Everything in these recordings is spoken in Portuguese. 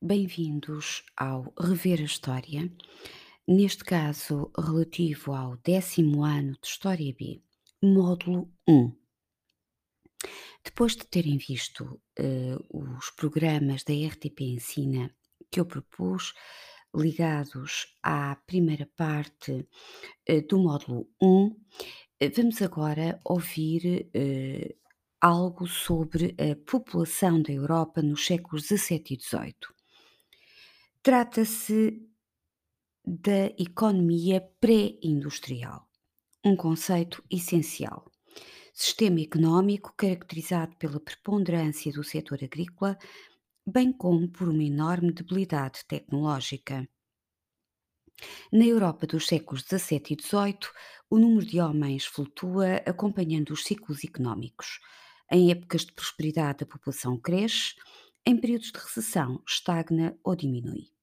Bem-vindos ao Rever a História, neste caso relativo ao décimo ano de História B, módulo 1. Depois de terem visto eh, os programas da RTP Ensina que eu propus, ligados à primeira parte eh, do módulo 1, eh, vamos agora ouvir algo sobre a população da Europa nos séculos XVII e XVIII. Trata-se da economia pré-industrial, um conceito essencial. Sistema económico caracterizado pela preponderância do setor agrícola, bem como por uma enorme debilidade tecnológica. Na Europa dos séculos XVII e XVIII, o número de homens flutua acompanhando os ciclos económicos. Em épocas de prosperidade, a população cresce, em períodos de recessão, estagna ou diminui.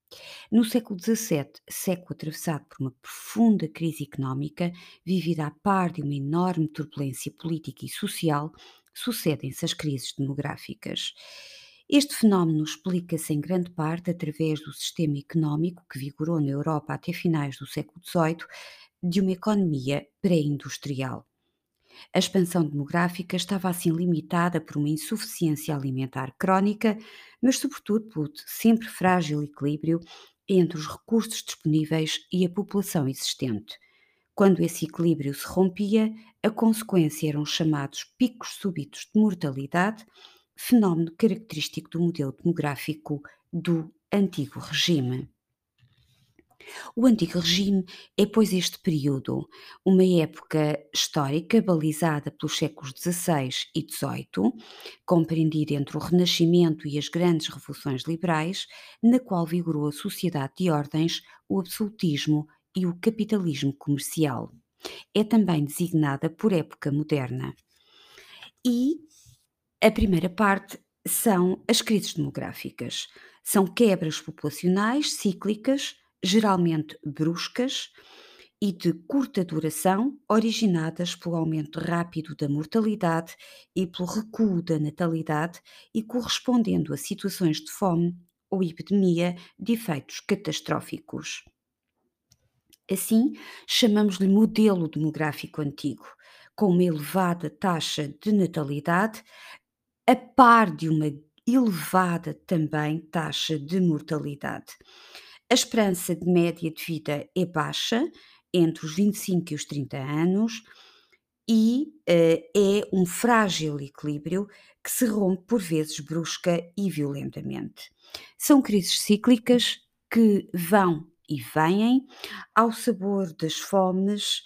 No século XVII, século atravessado por uma profunda crise económica, vivida a par de uma enorme turbulência política e social, sucedem-se as crises demográficas. Este fenómeno explica-se em grande parte através do sistema económico que vigorou na Europa até finais do século XVIII, de uma economia pré-industrial. A expansão demográfica estava assim limitada por uma insuficiência alimentar crónica, mas sobretudo pelo sempre frágil equilíbrio entre os recursos disponíveis e a população existente. Quando esse equilíbrio se rompia, a consequência eram os chamados picos súbitos de mortalidade, fenómeno característico do modelo demográfico do antigo regime. O Antigo Regime é, pois, este período, uma época histórica balizada pelos séculos XVI e XVIII, compreendida entre o Renascimento e as grandes revoluções liberais, na qual vigorou a sociedade de ordens, o absolutismo e o capitalismo comercial. É também designada por época moderna. E a primeira parte são as crises demográficas. São quebras populacionais cíclicas geralmente bruscas e de curta duração, originadas pelo aumento rápido da mortalidade e pelo recuo da natalidade e correspondendo a situações de fome ou epidemia de efeitos catastróficos. Assim, chamamos-lhe modelo demográfico antigo, com uma elevada taxa de natalidade, a par de uma elevada também taxa de mortalidade. A esperança de média de vida é baixa, entre os 25 e os 30 anos, e uh, é um frágil equilíbrio que se rompe por vezes brusca e violentamente. São crises cíclicas que vão e vêm ao sabor das fomes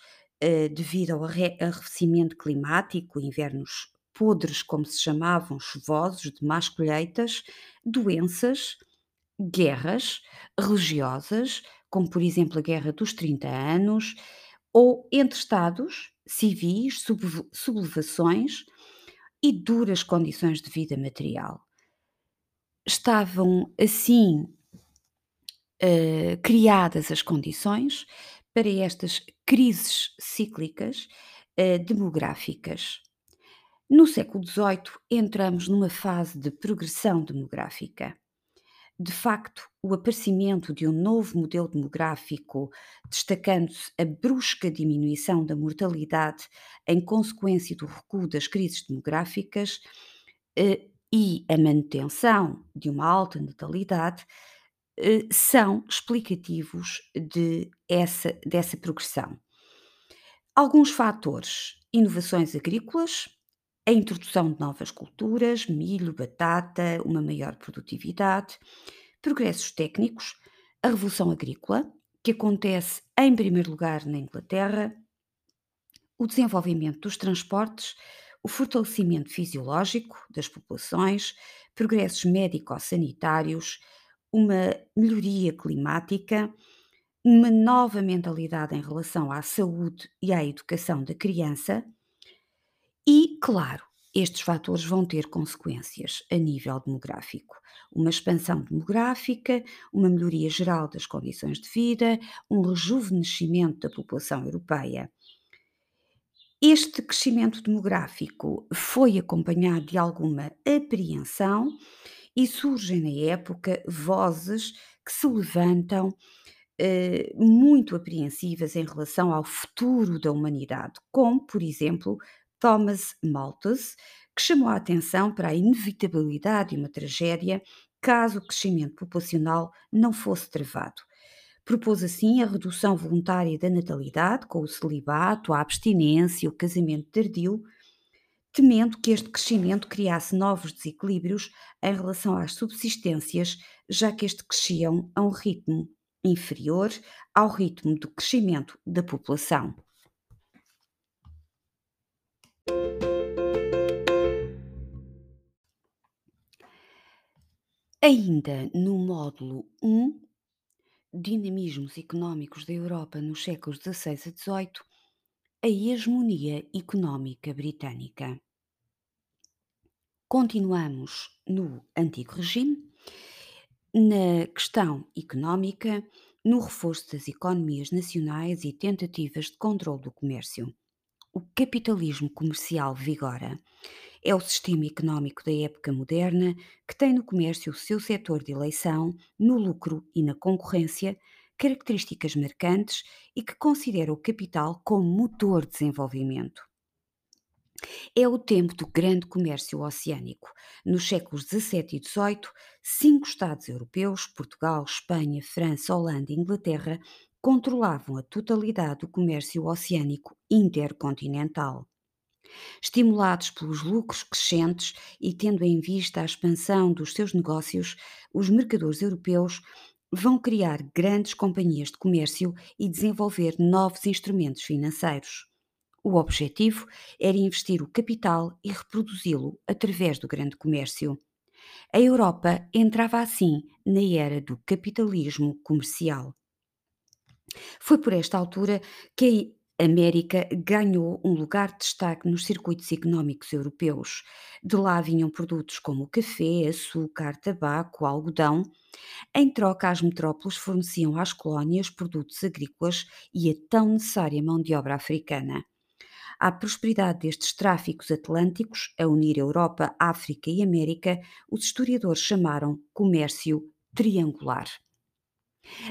uh, devido ao arrefecimento climático, invernos podres, como se chamavam, chuvosos, de más colheitas, doenças, guerras religiosas, como por exemplo a Guerra dos 30 Anos, ou entre Estados, civis, sublevações e duras condições de vida material. Estavam assim uh, criadas as condições para estas crises cíclicas uh, demográficas. No século XVIII entramos numa fase de progressão demográfica de facto, o aparecimento de um novo modelo demográfico, destacando-se a brusca diminuição da mortalidade em consequência do recuo das crises demográficas eh, e a manutenção de uma alta natalidade, eh, são explicativos de essa, dessa progressão. Alguns fatores: inovações agrícolas, a introdução de novas culturas, milho, batata, uma maior produtividade, progressos técnicos, a revolução agrícola, que acontece em primeiro lugar na Inglaterra, o desenvolvimento dos transportes, o fortalecimento fisiológico das populações, progressos médico-sanitários, uma melhoria climática, uma nova mentalidade em relação à saúde e à educação da criança e, claro, estes fatores vão ter consequências a nível demográfico. Uma expansão demográfica, uma melhoria geral das condições de vida, um rejuvenescimento da população europeia. Este crescimento demográfico foi acompanhado de alguma apreensão E surgem na época vozes que se levantam eh, muito apreensivas em relação ao futuro da humanidade, como, por exemplo, Thomas Malthus, que chamou a atenção para a inevitabilidade de uma tragédia caso o crescimento populacional não fosse travado. Propôs assim a redução voluntária da natalidade, com o celibato, a abstinência, o casamento tardio, temendo que este crescimento criasse novos desequilíbrios em relação às subsistências, já que este cresciam a um ritmo inferior ao ritmo do crescimento da população. Ainda no módulo 1, Dinamismos económicos da Europa nos séculos XVI a XVIII, a hegemonia económica britânica. Continuamos no Antigo Regime, na questão económica, no reforço das economias nacionais e tentativas de controle do comércio. O capitalismo comercial vigora. É o sistema económico da época moderna que tem no comércio o seu setor de eleição, no lucro e na concorrência, características marcantes e que considera o capital como motor de desenvolvimento. É o tempo do grande comércio oceânico. Nos séculos XVII e XVIII, cinco Estados europeus, Portugal, Espanha, França, Holanda e Inglaterra, controlavam a totalidade do comércio oceânico intercontinental. Estimulados pelos lucros crescentes e tendo em vista a expansão dos seus negócios, os mercadores europeus vão criar grandes companhias de comércio e desenvolver novos instrumentos financeiros. O objetivo era investir o capital e reproduzi-lo através do grande comércio. A Europa entrava assim na era do capitalismo comercial. Foi por esta altura que a América ganhou um lugar de destaque nos circuitos económicos europeus. De lá vinham produtos como café, açúcar, tabaco, algodão. Em troca, as metrópoles forneciam às colónias produtos agrícolas e a tão necessária mão de obra africana. À prosperidade destes tráficos atlânticos, a unir Europa, África e América, os historiadores chamaram comércio triangular.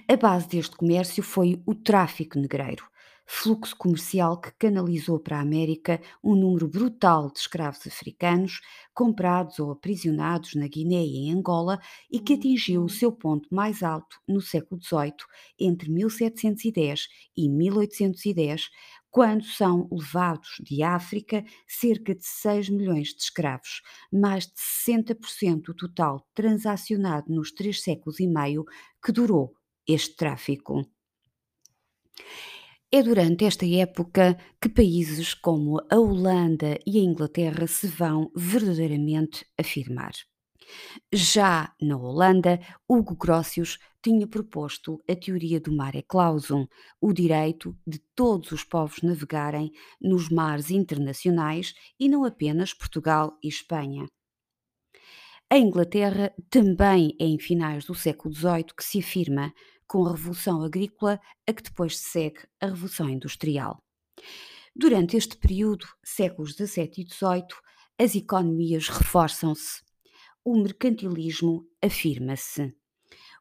A base deste comércio foi o tráfico negreiro, fluxo comercial que canalizou para a América um número brutal de escravos africanos comprados ou aprisionados na Guiné e em Angola e que atingiu o seu ponto mais alto no século XVIII, entre 1710 e 1810, quando são levados de África cerca de 6 milhões de escravos, mais de 60% do total transacionado nos três séculos e meio que durou este tráfico. É durante esta época que países como a Holanda e a Inglaterra se vão verdadeiramente afirmar. Já na Holanda, Hugo Grotius tinha proposto a teoria do mare clausum, o direito de todos os povos navegarem nos mares internacionais e não apenas Portugal e Espanha. A Inglaterra também é em finais do século XVIII que se afirma, com a Revolução Agrícola, a que depois se segue a Revolução Industrial. Durante este período, séculos XVII e XVIII, as economias reforçam-se. O mercantilismo afirma-se.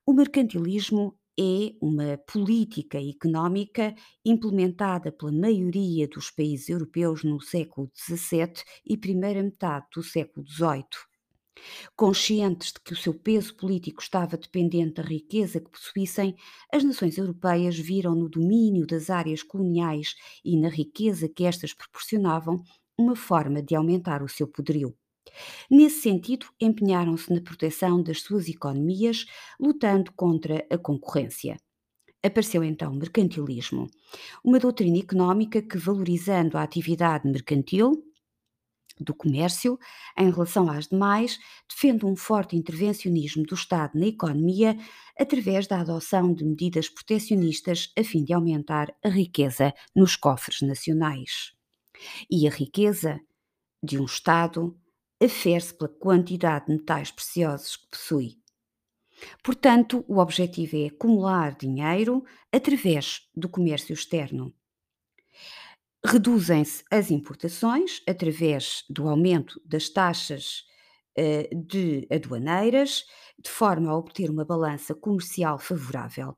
O mercantilismo é uma política económica implementada pela maioria dos países europeus no século XVII e primeira metade do século XVIII. Conscientes de que o seu peso político estava dependente da riqueza que possuíssem, as nações europeias viram no domínio das áreas coloniais e na riqueza que estas proporcionavam uma forma de aumentar o seu poderio. Nesse sentido, empenharam-se na proteção das suas economias, lutando contra a concorrência. Apareceu então o mercantilismo, uma doutrina económica que, valorizando a atividade mercantil, do comércio em relação às demais, defende um forte intervencionismo do Estado na economia através da adoção de medidas protecionistas a fim de aumentar a riqueza nos cofres nacionais. E a riqueza de um Estado afere-se pela quantidade de metais preciosos que possui. Portanto, o objetivo é acumular dinheiro através do comércio externo. Reduzem-se as importações através do aumento das taxas eh, de aduaneiras, de forma a obter uma balança comercial favorável,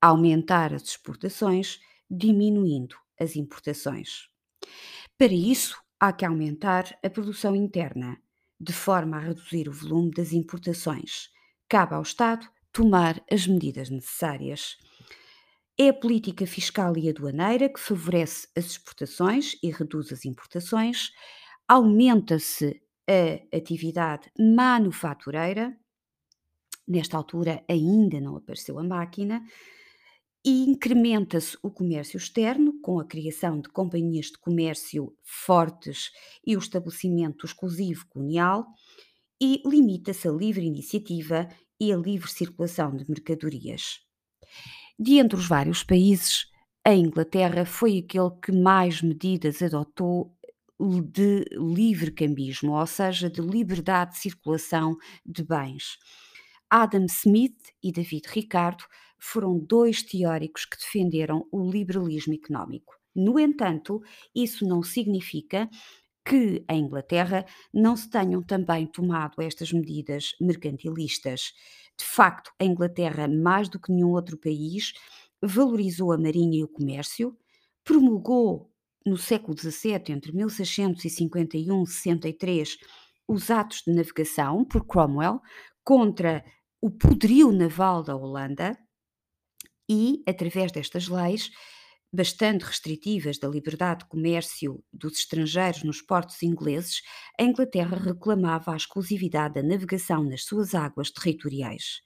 aumentar as exportações, diminuindo as importações. Para isso, há que aumentar a produção interna, de forma a reduzir o volume das importações. Cabe ao Estado tomar as medidas necessárias. É a política fiscal e aduaneira que favorece as exportações e reduz as importações, aumenta-se a atividade manufatureira, nesta altura ainda não apareceu a máquina, e incrementa-se o comércio externo, com a criação de companhias de comércio fortes e o estabelecimento exclusivo colonial, e limita-se a livre iniciativa e a livre circulação de mercadorias. De entre os vários países, a Inglaterra foi aquele que mais medidas adotou de livre cambismo, ou seja, de liberdade de circulação de bens. Adam Smith e David Ricardo foram dois teóricos que defenderam o liberalismo económico. No entanto, isso não significa que a Inglaterra não se tenham também tomado estas medidas mercantilistas. De facto, a Inglaterra, mais do que nenhum outro país, valorizou a marinha e o comércio, promulgou no século XVII, entre 1651 e 63, os atos de navegação por Cromwell contra o poderio naval da Holanda e, através destas leis, bastante restritivas da liberdade de comércio dos estrangeiros nos portos ingleses, a Inglaterra reclamava a exclusividade da navegação nas suas águas territoriais.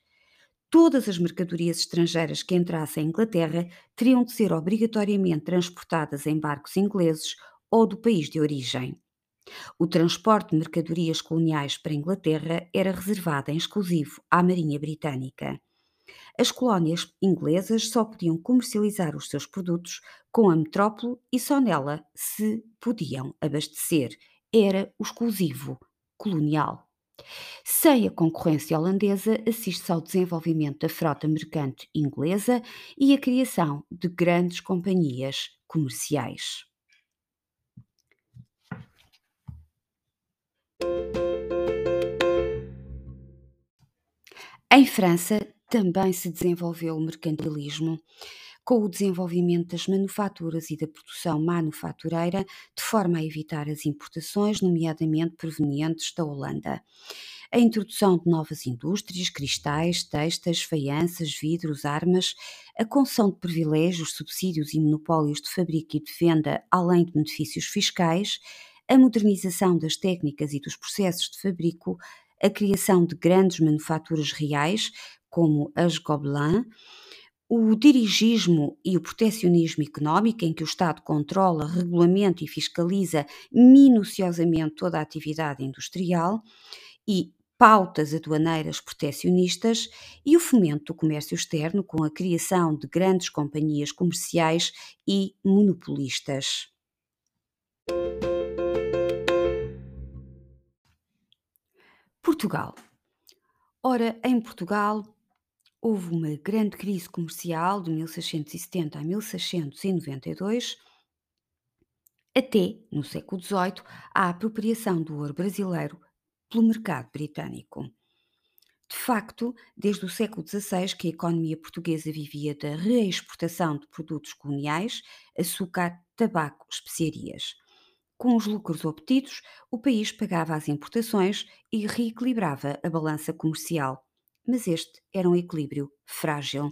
Todas as mercadorias estrangeiras que entrassem em Inglaterra teriam de ser obrigatoriamente transportadas em barcos ingleses ou do país de origem. O transporte de mercadorias coloniais para a Inglaterra era reservado em exclusivo à Marinha Britânica. As colónias inglesas só podiam comercializar os seus produtos com a metrópole e só nela se podiam abastecer. Era o exclusivo colonial. Sem a concorrência holandesa, assiste-se ao desenvolvimento da frota mercante inglesa e à criação de grandes companhias comerciais. Em França também se desenvolveu o mercantilismo, com o desenvolvimento das manufaturas e da produção manufatureira, de forma a evitar as importações, nomeadamente provenientes da Holanda. A introdução de novas indústrias, cristais, textas, faianças, vidros, armas, a concessão de privilégios, subsídios e monopólios de fabrico e de venda, além de benefícios fiscais, a modernização das técnicas e dos processos de fabrico, a criação de grandes manufaturas reais, como as Gobelins, o dirigismo e o protecionismo económico, em que o Estado controla, regulamenta e fiscaliza minuciosamente toda a atividade industrial, e pautas aduaneiras protecionistas, e o fomento do comércio externo, com a criação de grandes companhias comerciais e monopolistas. Portugal. Ora, em Portugal, houve uma grande crise comercial de 1670 a 1692, até, no século XVIII, a apropriação do ouro brasileiro pelo mercado britânico. De facto, desde o século XVI que a economia portuguesa vivia da reexportação de produtos coloniais, açúcar, tabaco, especiarias. Com os lucros obtidos, o país pagava as importações e reequilibrava a balança comercial mas este era um equilíbrio frágil.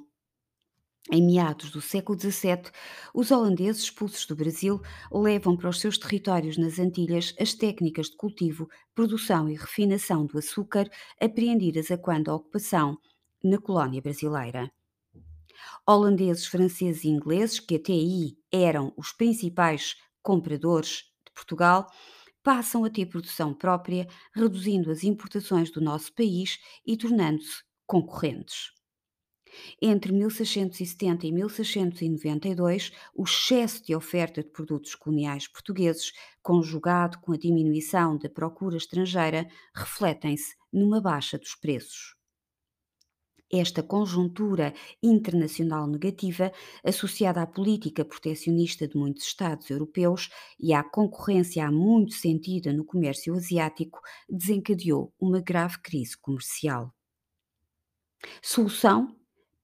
Em meados do século XVII, os holandeses expulsos do Brasil levam para os seus territórios nas Antilhas as técnicas de cultivo, produção e refinação do açúcar apreendidas a quando a ocupação na colónia brasileira. Holandeses, franceses e ingleses, que até aí eram os principais compradores Portugal, passam a ter produção própria, reduzindo as importações do nosso país e tornando-se concorrentes. Entre 1670 e 1692, o excesso de oferta de produtos coloniais portugueses, conjugado com a diminuição da procura estrangeira, refletem-se numa baixa dos preços. Esta conjuntura internacional negativa, associada à política proteccionista de muitos Estados europeus e à concorrência há muito sentida no comércio asiático, desencadeou uma grave crise comercial. Solução: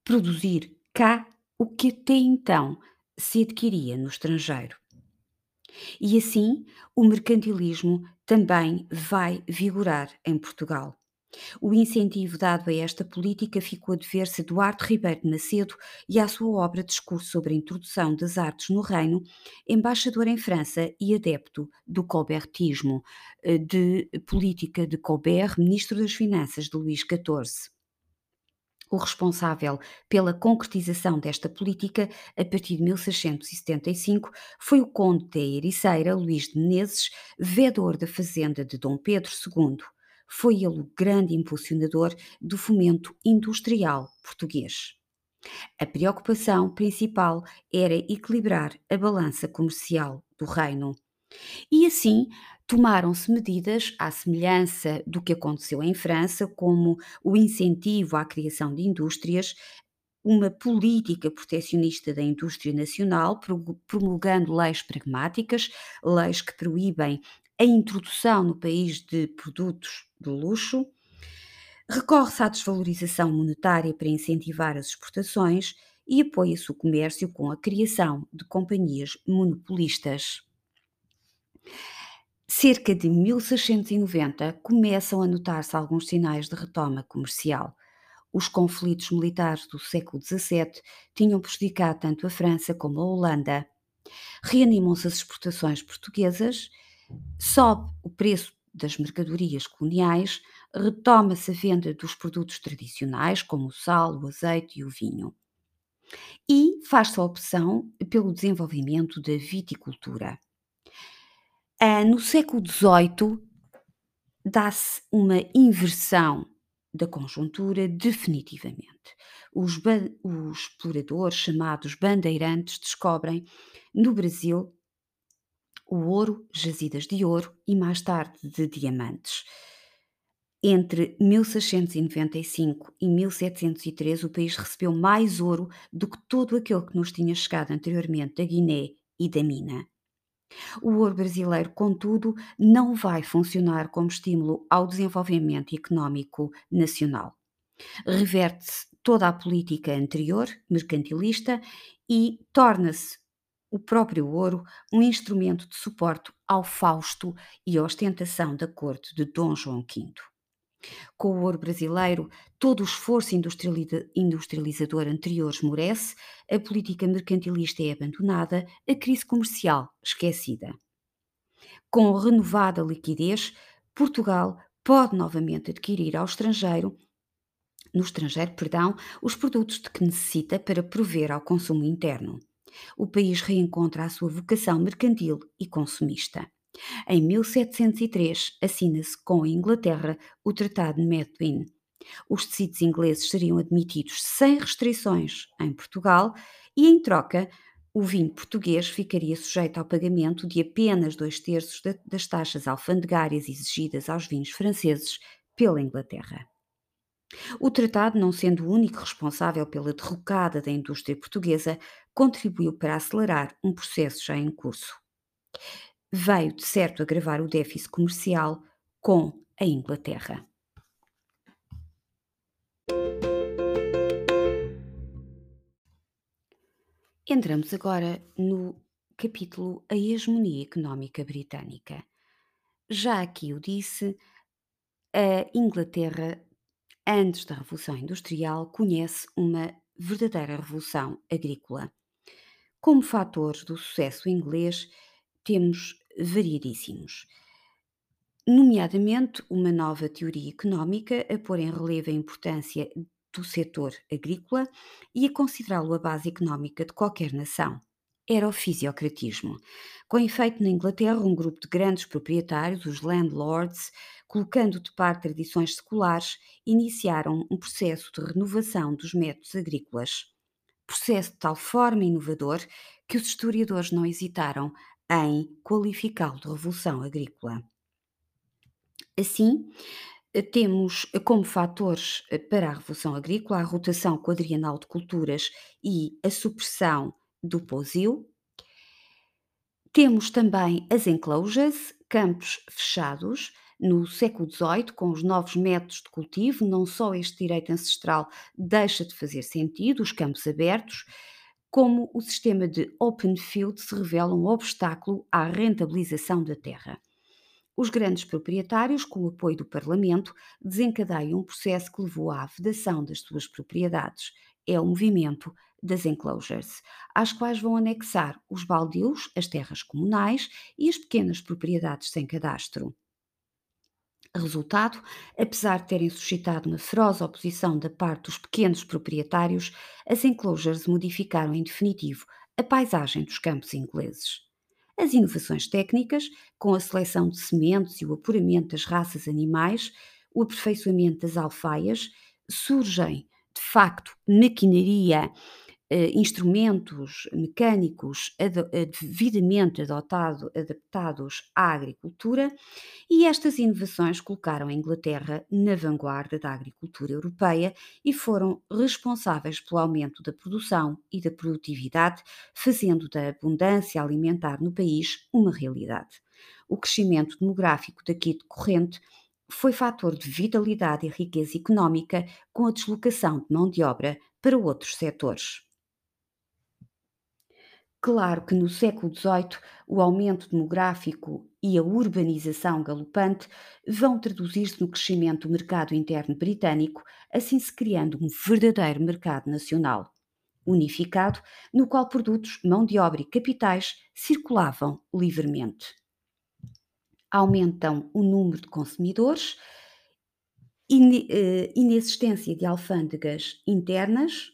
produzir cá o que até então se adquiria no estrangeiro. E assim, o mercantilismo também vai vigorar em Portugal. O incentivo dado a esta política ficou a dever-se a Duarte Ribeiro de Macedo e à sua obra Discurso sobre a Introdução das Artes no Reino, embaixador em França e adepto do colbertismo, eh, de política de Colbert, ministro das Finanças de Luís XIV. O responsável pela concretização desta política, a partir de 1675, foi o conde da Ericeira, Luís de Menezes, vedor da fazenda de Dom Pedro II. Foi ele o grande impulsionador do fomento industrial português. A preocupação principal era equilibrar a balança comercial do reino. E assim tomaram-se medidas à semelhança do que aconteceu em França, como o incentivo à criação de indústrias, uma política protecionista da indústria nacional, promulgando leis pragmáticas, leis que proíbem a introdução no país de produtos de luxo. Recorre-se à desvalorização monetária para incentivar as exportações e apoia-se o comércio com a criação de companhias monopolistas. Cerca de 1690 começam a notar-se alguns sinais de retoma comercial. Os conflitos militares do século XVII tinham prejudicado tanto a França como a Holanda. Reanimam-se as exportações portuguesas, sobe o preço das mercadorias coloniais, retoma-se a venda dos produtos tradicionais, como o sal, o azeite e o vinho. E faz-se a opção pelo desenvolvimento da viticultura. Ah, no século XVIII dá-se uma inversão da conjuntura definitivamente. Os, os, exploradores chamados bandeirantes descobrem no Brasil o ouro, jazidas de ouro e mais tarde de diamantes. Entre 1695 e 1703 o país recebeu mais ouro do que todo aquele que nos tinha chegado anteriormente da Guiné e da Mina. O ouro brasileiro, contudo, não vai funcionar como estímulo ao desenvolvimento económico nacional. Reverte-se toda a política anterior, mercantilista, e torna-se o próprio ouro um instrumento de suporte ao fausto e ostentação da corte de Dom João V. Com o ouro brasileiro, todo o esforço industrializador anterior esmorece, a política mercantilista é abandonada, a crise comercial esquecida. Com renovada liquidez, Portugal pode novamente adquirir ao estrangeiro, no estrangeiro, perdão, os produtos de que necessita para prover ao consumo interno. O país reencontra a sua vocação mercantil e consumista. Em 1703, assina-se com a Inglaterra o Tratado de Methuen. Os tecidos ingleses seriam admitidos sem restrições em Portugal e, em troca, o vinho português ficaria sujeito ao pagamento de apenas dois terços das taxas alfandegárias exigidas aos vinhos franceses pela Inglaterra. O tratado, não sendo o único responsável pela derrocada da indústria portuguesa, contribuiu para acelerar um processo já em curso veio de certo agravar o déficit comercial com a Inglaterra. Entramos agora no capítulo A Hegemonia Económica Britânica. Já aqui o disse, a Inglaterra, antes da Revolução Industrial, conhece uma verdadeira revolução agrícola. Como fator do sucesso inglês, temos variedíssimos. Nomeadamente, uma nova teoria económica a pôr em relevo a importância do setor agrícola e a considerá-lo a base económica de qualquer nação. Era o fisiocratismo. Com efeito, na Inglaterra, um grupo de grandes proprietários, os landlords, colocando de parte tradições seculares, iniciaram um processo de renovação dos métodos agrícolas. Processo de tal forma inovador que os historiadores não hesitaram em qualificá-lo de revolução agrícola. Assim, Eh, Temos eh, como fatores eh, para a Revolução Agrícola a rotação quadrienal de culturas e a supressão do pousio. Temos também as enclosures, campos fechados. No século XVIII, com os novos métodos de cultivo, não só este direito ancestral deixa de fazer sentido, os campos abertos, como o sistema de open field se revela um obstáculo à rentabilização da terra. Os grandes proprietários, com o apoio do Parlamento, desencadeiam um processo que levou à vedação das suas propriedades. É o movimento das enclosures, às quais vão anexar os baldios, as terras comunais e as pequenas propriedades sem cadastro. Resultado, apesar de terem suscitado uma feroz oposição da parte dos pequenos proprietários, as enclosures modificaram em definitivo a paisagem dos campos ingleses. As inovações técnicas, com a seleção de sementes e o apuramento das raças animais, o aperfeiçoamento das alfaias, surgem de facto maquinaria instrumentos mecânicos eh, devidamente adotado- adaptados à agricultura, e estas inovações colocaram a Inglaterra na vanguarda da agricultura europeia e foram responsáveis pelo aumento da produção e da produtividade, fazendo da abundância alimentar no país uma realidade. O crescimento demográfico daqui decorrente foi fator de vitalidade e riqueza económica com a deslocação de mão de obra para outros setores. Claro que no século XVIII o aumento demográfico e a urbanização galopante vão traduzir-se no crescimento do mercado interno britânico, assim se criando um verdadeiro mercado nacional, unificado, no qual produtos, mão de obra e capitais circulavam livremente. Aumentam o número de consumidores, ine- eh, inexistência de alfândegas internas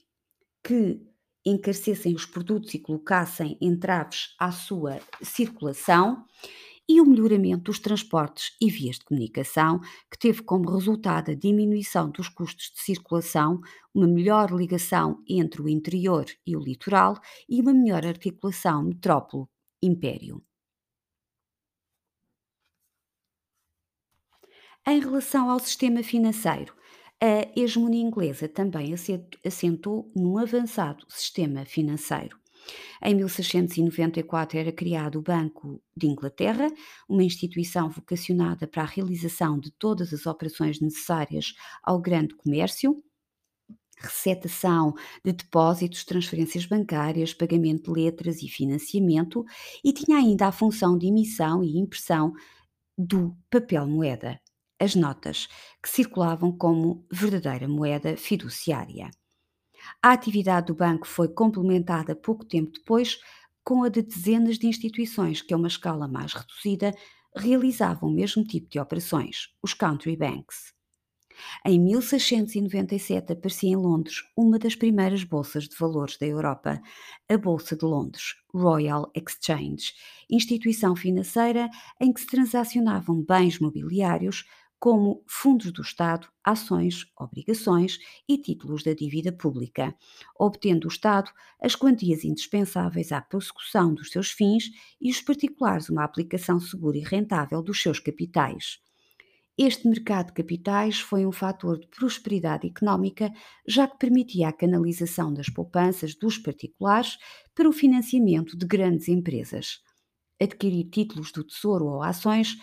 que encarecessem os produtos e colocassem entraves à sua circulação e o melhoramento dos transportes e vias de comunicação, que teve como resultado a diminuição dos custos de circulação, uma melhor ligação entre o interior e o litoral e uma melhor articulação metrópole-império. Em relação ao sistema financeiro, a hegemonia inglesa também assent- assentou num avançado sistema financeiro. Em 1694 era criado o Banco de Inglaterra, uma instituição vocacionada para a realização de todas as operações necessárias ao grande comércio, receptação de depósitos, transferências bancárias, pagamento de letras e financiamento, e tinha ainda a função de emissão e impressão do papel moeda, as notas, que circulavam como verdadeira moeda fiduciária. A atividade do banco foi complementada pouco tempo depois com a de dezenas de instituições que, a uma escala mais reduzida, realizavam o mesmo tipo de operações, os country banks. Em 1697 aparecia em Londres uma das primeiras bolsas de valores da Europa, a Bolsa de Londres, Royal Exchange, instituição financeira em que se transacionavam bens mobiliários como fundos do Estado, ações, obrigações e títulos da dívida pública, obtendo o Estado as quantias indispensáveis à prossecução dos seus fins e os particulares uma aplicação segura e rentável dos seus capitais. Este mercado de capitais foi um fator de prosperidade económica, já que permitia a canalização das poupanças dos particulares para o financiamento de grandes empresas. Adquirir títulos do Tesouro ou ações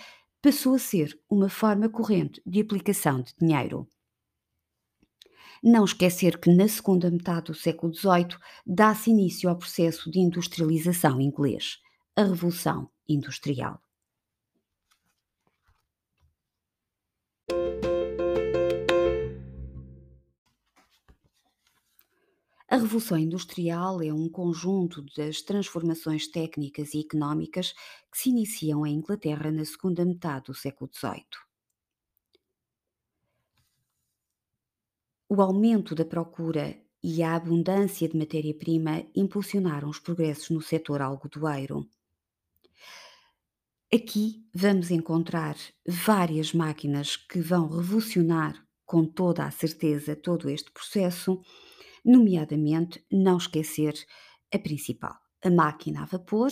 passou a ser uma forma corrente de aplicação de dinheiro. Não esquecer que na segunda metade do século XVIII dá-se início ao processo de industrialização inglês, a Revolução Industrial. A Revolução Industrial é um conjunto das transformações técnicas e económicas que se iniciam em Inglaterra na segunda metade do século XVIII. O aumento da procura e a abundância de matéria-prima impulsionaram os progressos no setor algodoeiro. Aqui vamos encontrar várias máquinas que vão revolucionar com toda a certeza todo este processo, nomeadamente não esquecer a principal, a máquina a vapor,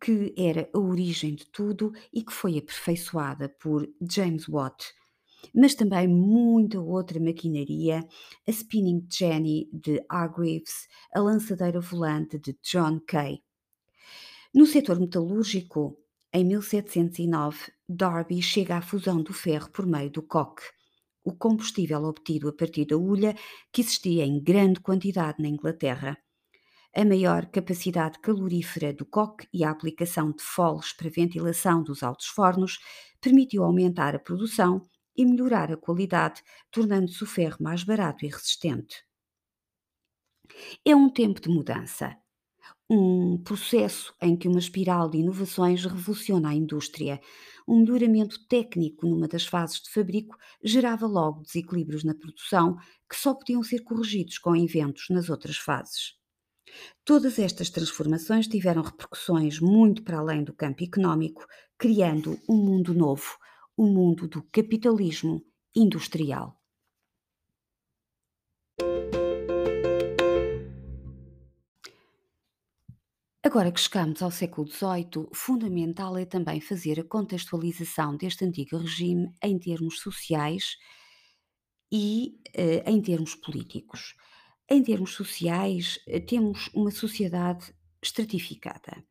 que era a origem de tudo e que foi aperfeiçoada por James Watt mas também muita outra maquinaria, a Spinning Jenny de Hargreaves, a lançadeira volante de John Kay. No setor metalúrgico, em 1709, Darby chega à fusão do ferro por meio do coque, o combustível obtido a partir da hulha que existia em grande quantidade na Inglaterra. A maior capacidade calorífera do coque e a aplicação de foles para ventilação dos altos fornos permitiu aumentar a produção e melhorar a qualidade, tornando-se o ferro mais barato e resistente. É um tempo de mudança, um processo em que uma espiral de inovações revoluciona a indústria. Um melhoramento técnico numa das fases de fabrico gerava logo desequilíbrios na produção que só podiam ser corrigidos com inventos nas outras fases. Todas estas transformações tiveram repercussões muito para além do campo económico, criando um mundo novo, o um mundo do capitalismo industrial. Agora que chegamos ao século XVIII, fundamental é também fazer a contextualização deste antigo regime em termos sociais e eh, em termos políticos. Em termos sociais, eh, temos uma sociedade estratificada,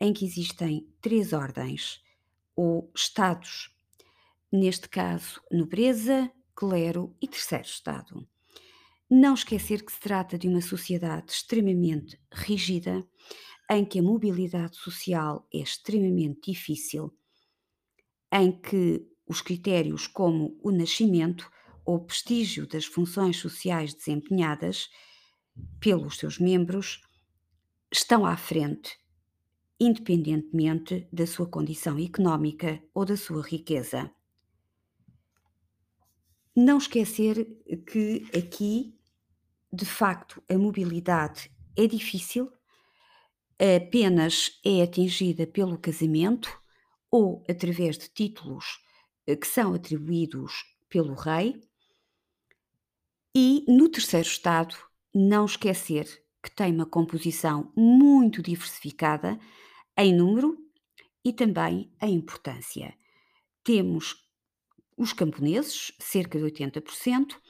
em que existem três ordens ou estados, neste caso, nobreza, clero e terceiro estado. Não esquecer que se trata de uma sociedade extremamente rígida, em que a mobilidade social é extremamente difícil, em que os critérios como o nascimento ou prestígio das funções sociais desempenhadas pelos seus membros estão à frente, independentemente da sua condição económica ou da sua riqueza. Não esquecer que aqui, de facto, a mobilidade é difícil, apenas é atingida pelo casamento ou através de títulos eh, que são atribuídos pelo rei. E no terceiro estado, não esquecer que tem uma composição muito diversificada em número e também em importância. Temos os camponeses, cerca de 80%,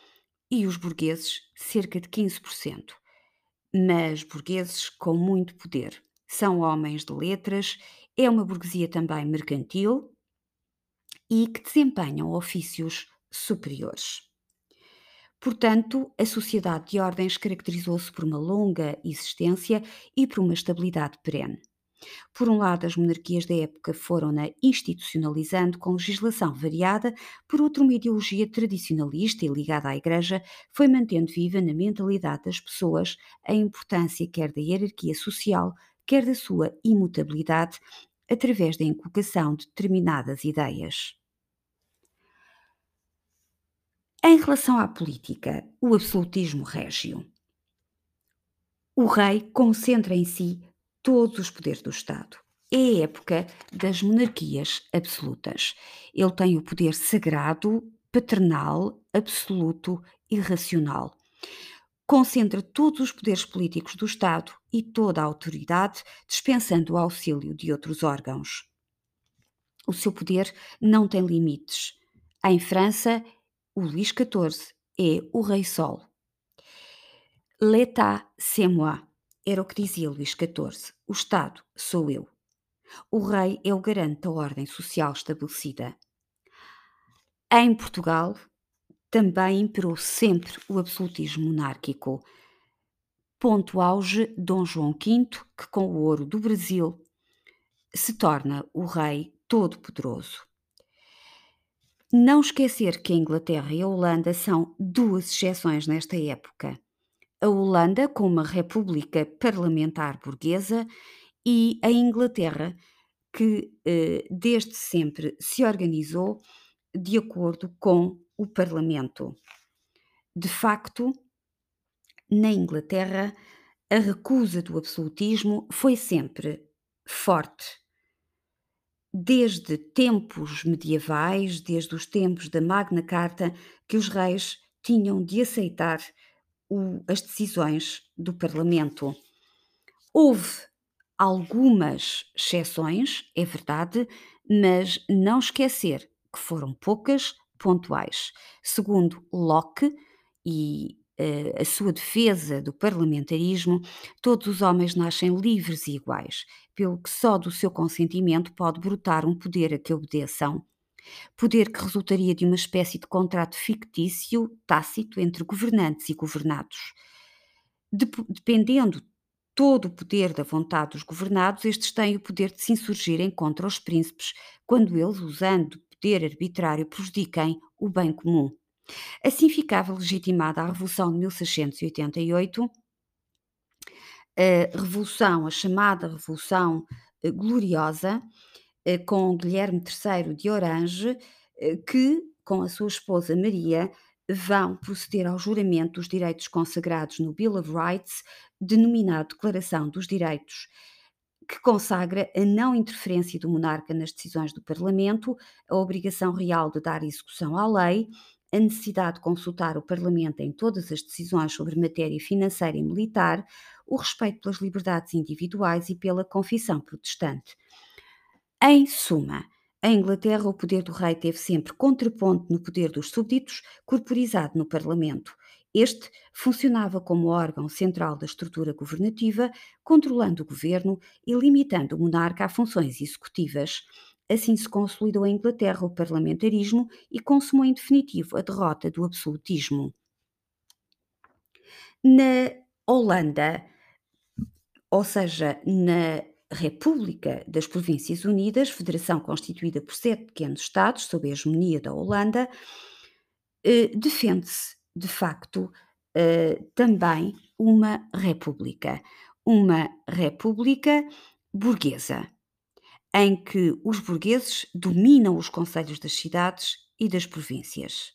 e os burgueses, cerca de 15% mas burgueses com muito poder. São homens de letras, é uma burguesia também mercantil e que desempenham ofícios superiores. Portanto, a sociedade de ordens caracterizou-se por uma longa existência e por uma estabilidade perene. Por um lado, as monarquias da época foram-na institucionalizando com legislação variada, por outro, uma ideologia tradicionalista e ligada à Igreja foi mantendo viva na mentalidade das pessoas a importância quer da hierarquia social, quer da sua imutabilidade, através da inculcação de determinadas ideias. Em relação à política, o absolutismo régio. O rei concentra em si todos os poderes do Estado. É a época das monarquias absolutas. Ele tem o poder sagrado, paternal, absoluto e racional. Concentra todos os poderes políticos do Estado e toda a autoridade, dispensando o auxílio de outros órgãos. O seu poder não tem limites. Em França, o Luís XIV é o Rei Sol. L'état, c'est moi. Era o que dizia Luís XIV: o Estado sou eu. O rei é o garante da ordem social estabelecida. Em Portugal, também imperou sempre o absolutismo monárquico. Ponto auge Dom João V, que com o ouro do Brasil se torna o rei todo-poderoso. Não esquecer que a Inglaterra e a Holanda são duas exceções nesta época a Holanda com uma república parlamentar burguesa e a Inglaterra que eh, desde sempre se organizou de acordo com o Parlamento. De facto, na Inglaterra, a recusa do absolutismo foi sempre forte. Desde tempos medievais, desde os tempos da Magna Carta, que os reis tinham de aceitar o, as decisões do Parlamento. Houve algumas exceções, é verdade, mas não esquecer que foram poucas pontuais. Segundo Locke e uh, a sua defesa do parlamentarismo, todos os homens nascem livres e iguais, pelo que só do seu consentimento pode brotar um poder a que obedeçam. Poder que resultaria de uma espécie de contrato fictício, tácito, entre governantes e governados. Dependendo todo o poder da vontade dos governados, estes têm o poder de se insurgirem contra os príncipes, quando eles, usando poder arbitrário, prejudiquem o bem comum. Assim ficava legitimada a Revolução de 1688, a Revolução, a chamada Revolução eh, Gloriosa, eh, com Guilherme III de Orange, eh, que, com a sua esposa Maria, vão proceder ao juramento dos direitos consagrados no Bill of Rights, denominado Declaração dos Direitos, que consagra a não interferência do monarca nas decisões do Parlamento, a obrigação real de dar execução à lei, a necessidade de consultar o Parlamento em todas as decisões sobre matéria financeira e militar, o respeito pelas liberdades individuais e pela confissão protestante. Em suma, em Inglaterra, o poder do rei teve sempre contraponto no poder dos súbditos, corporizado no Parlamento. Este funcionava como órgão central da estrutura governativa, controlando o governo e limitando o monarca a funções executivas. Assim se consolidou em Inglaterra o parlamentarismo e consumou em definitivo a derrota do absolutismo. Na Holanda, ou seja, na República das Províncias Unidas, federação constituída por sete pequenos Estados, sob a hegemonia da Holanda, eh, defende-se, de facto, eh, também uma república. Uma república burguesa, em que os burgueses dominam os conselhos das cidades e das províncias.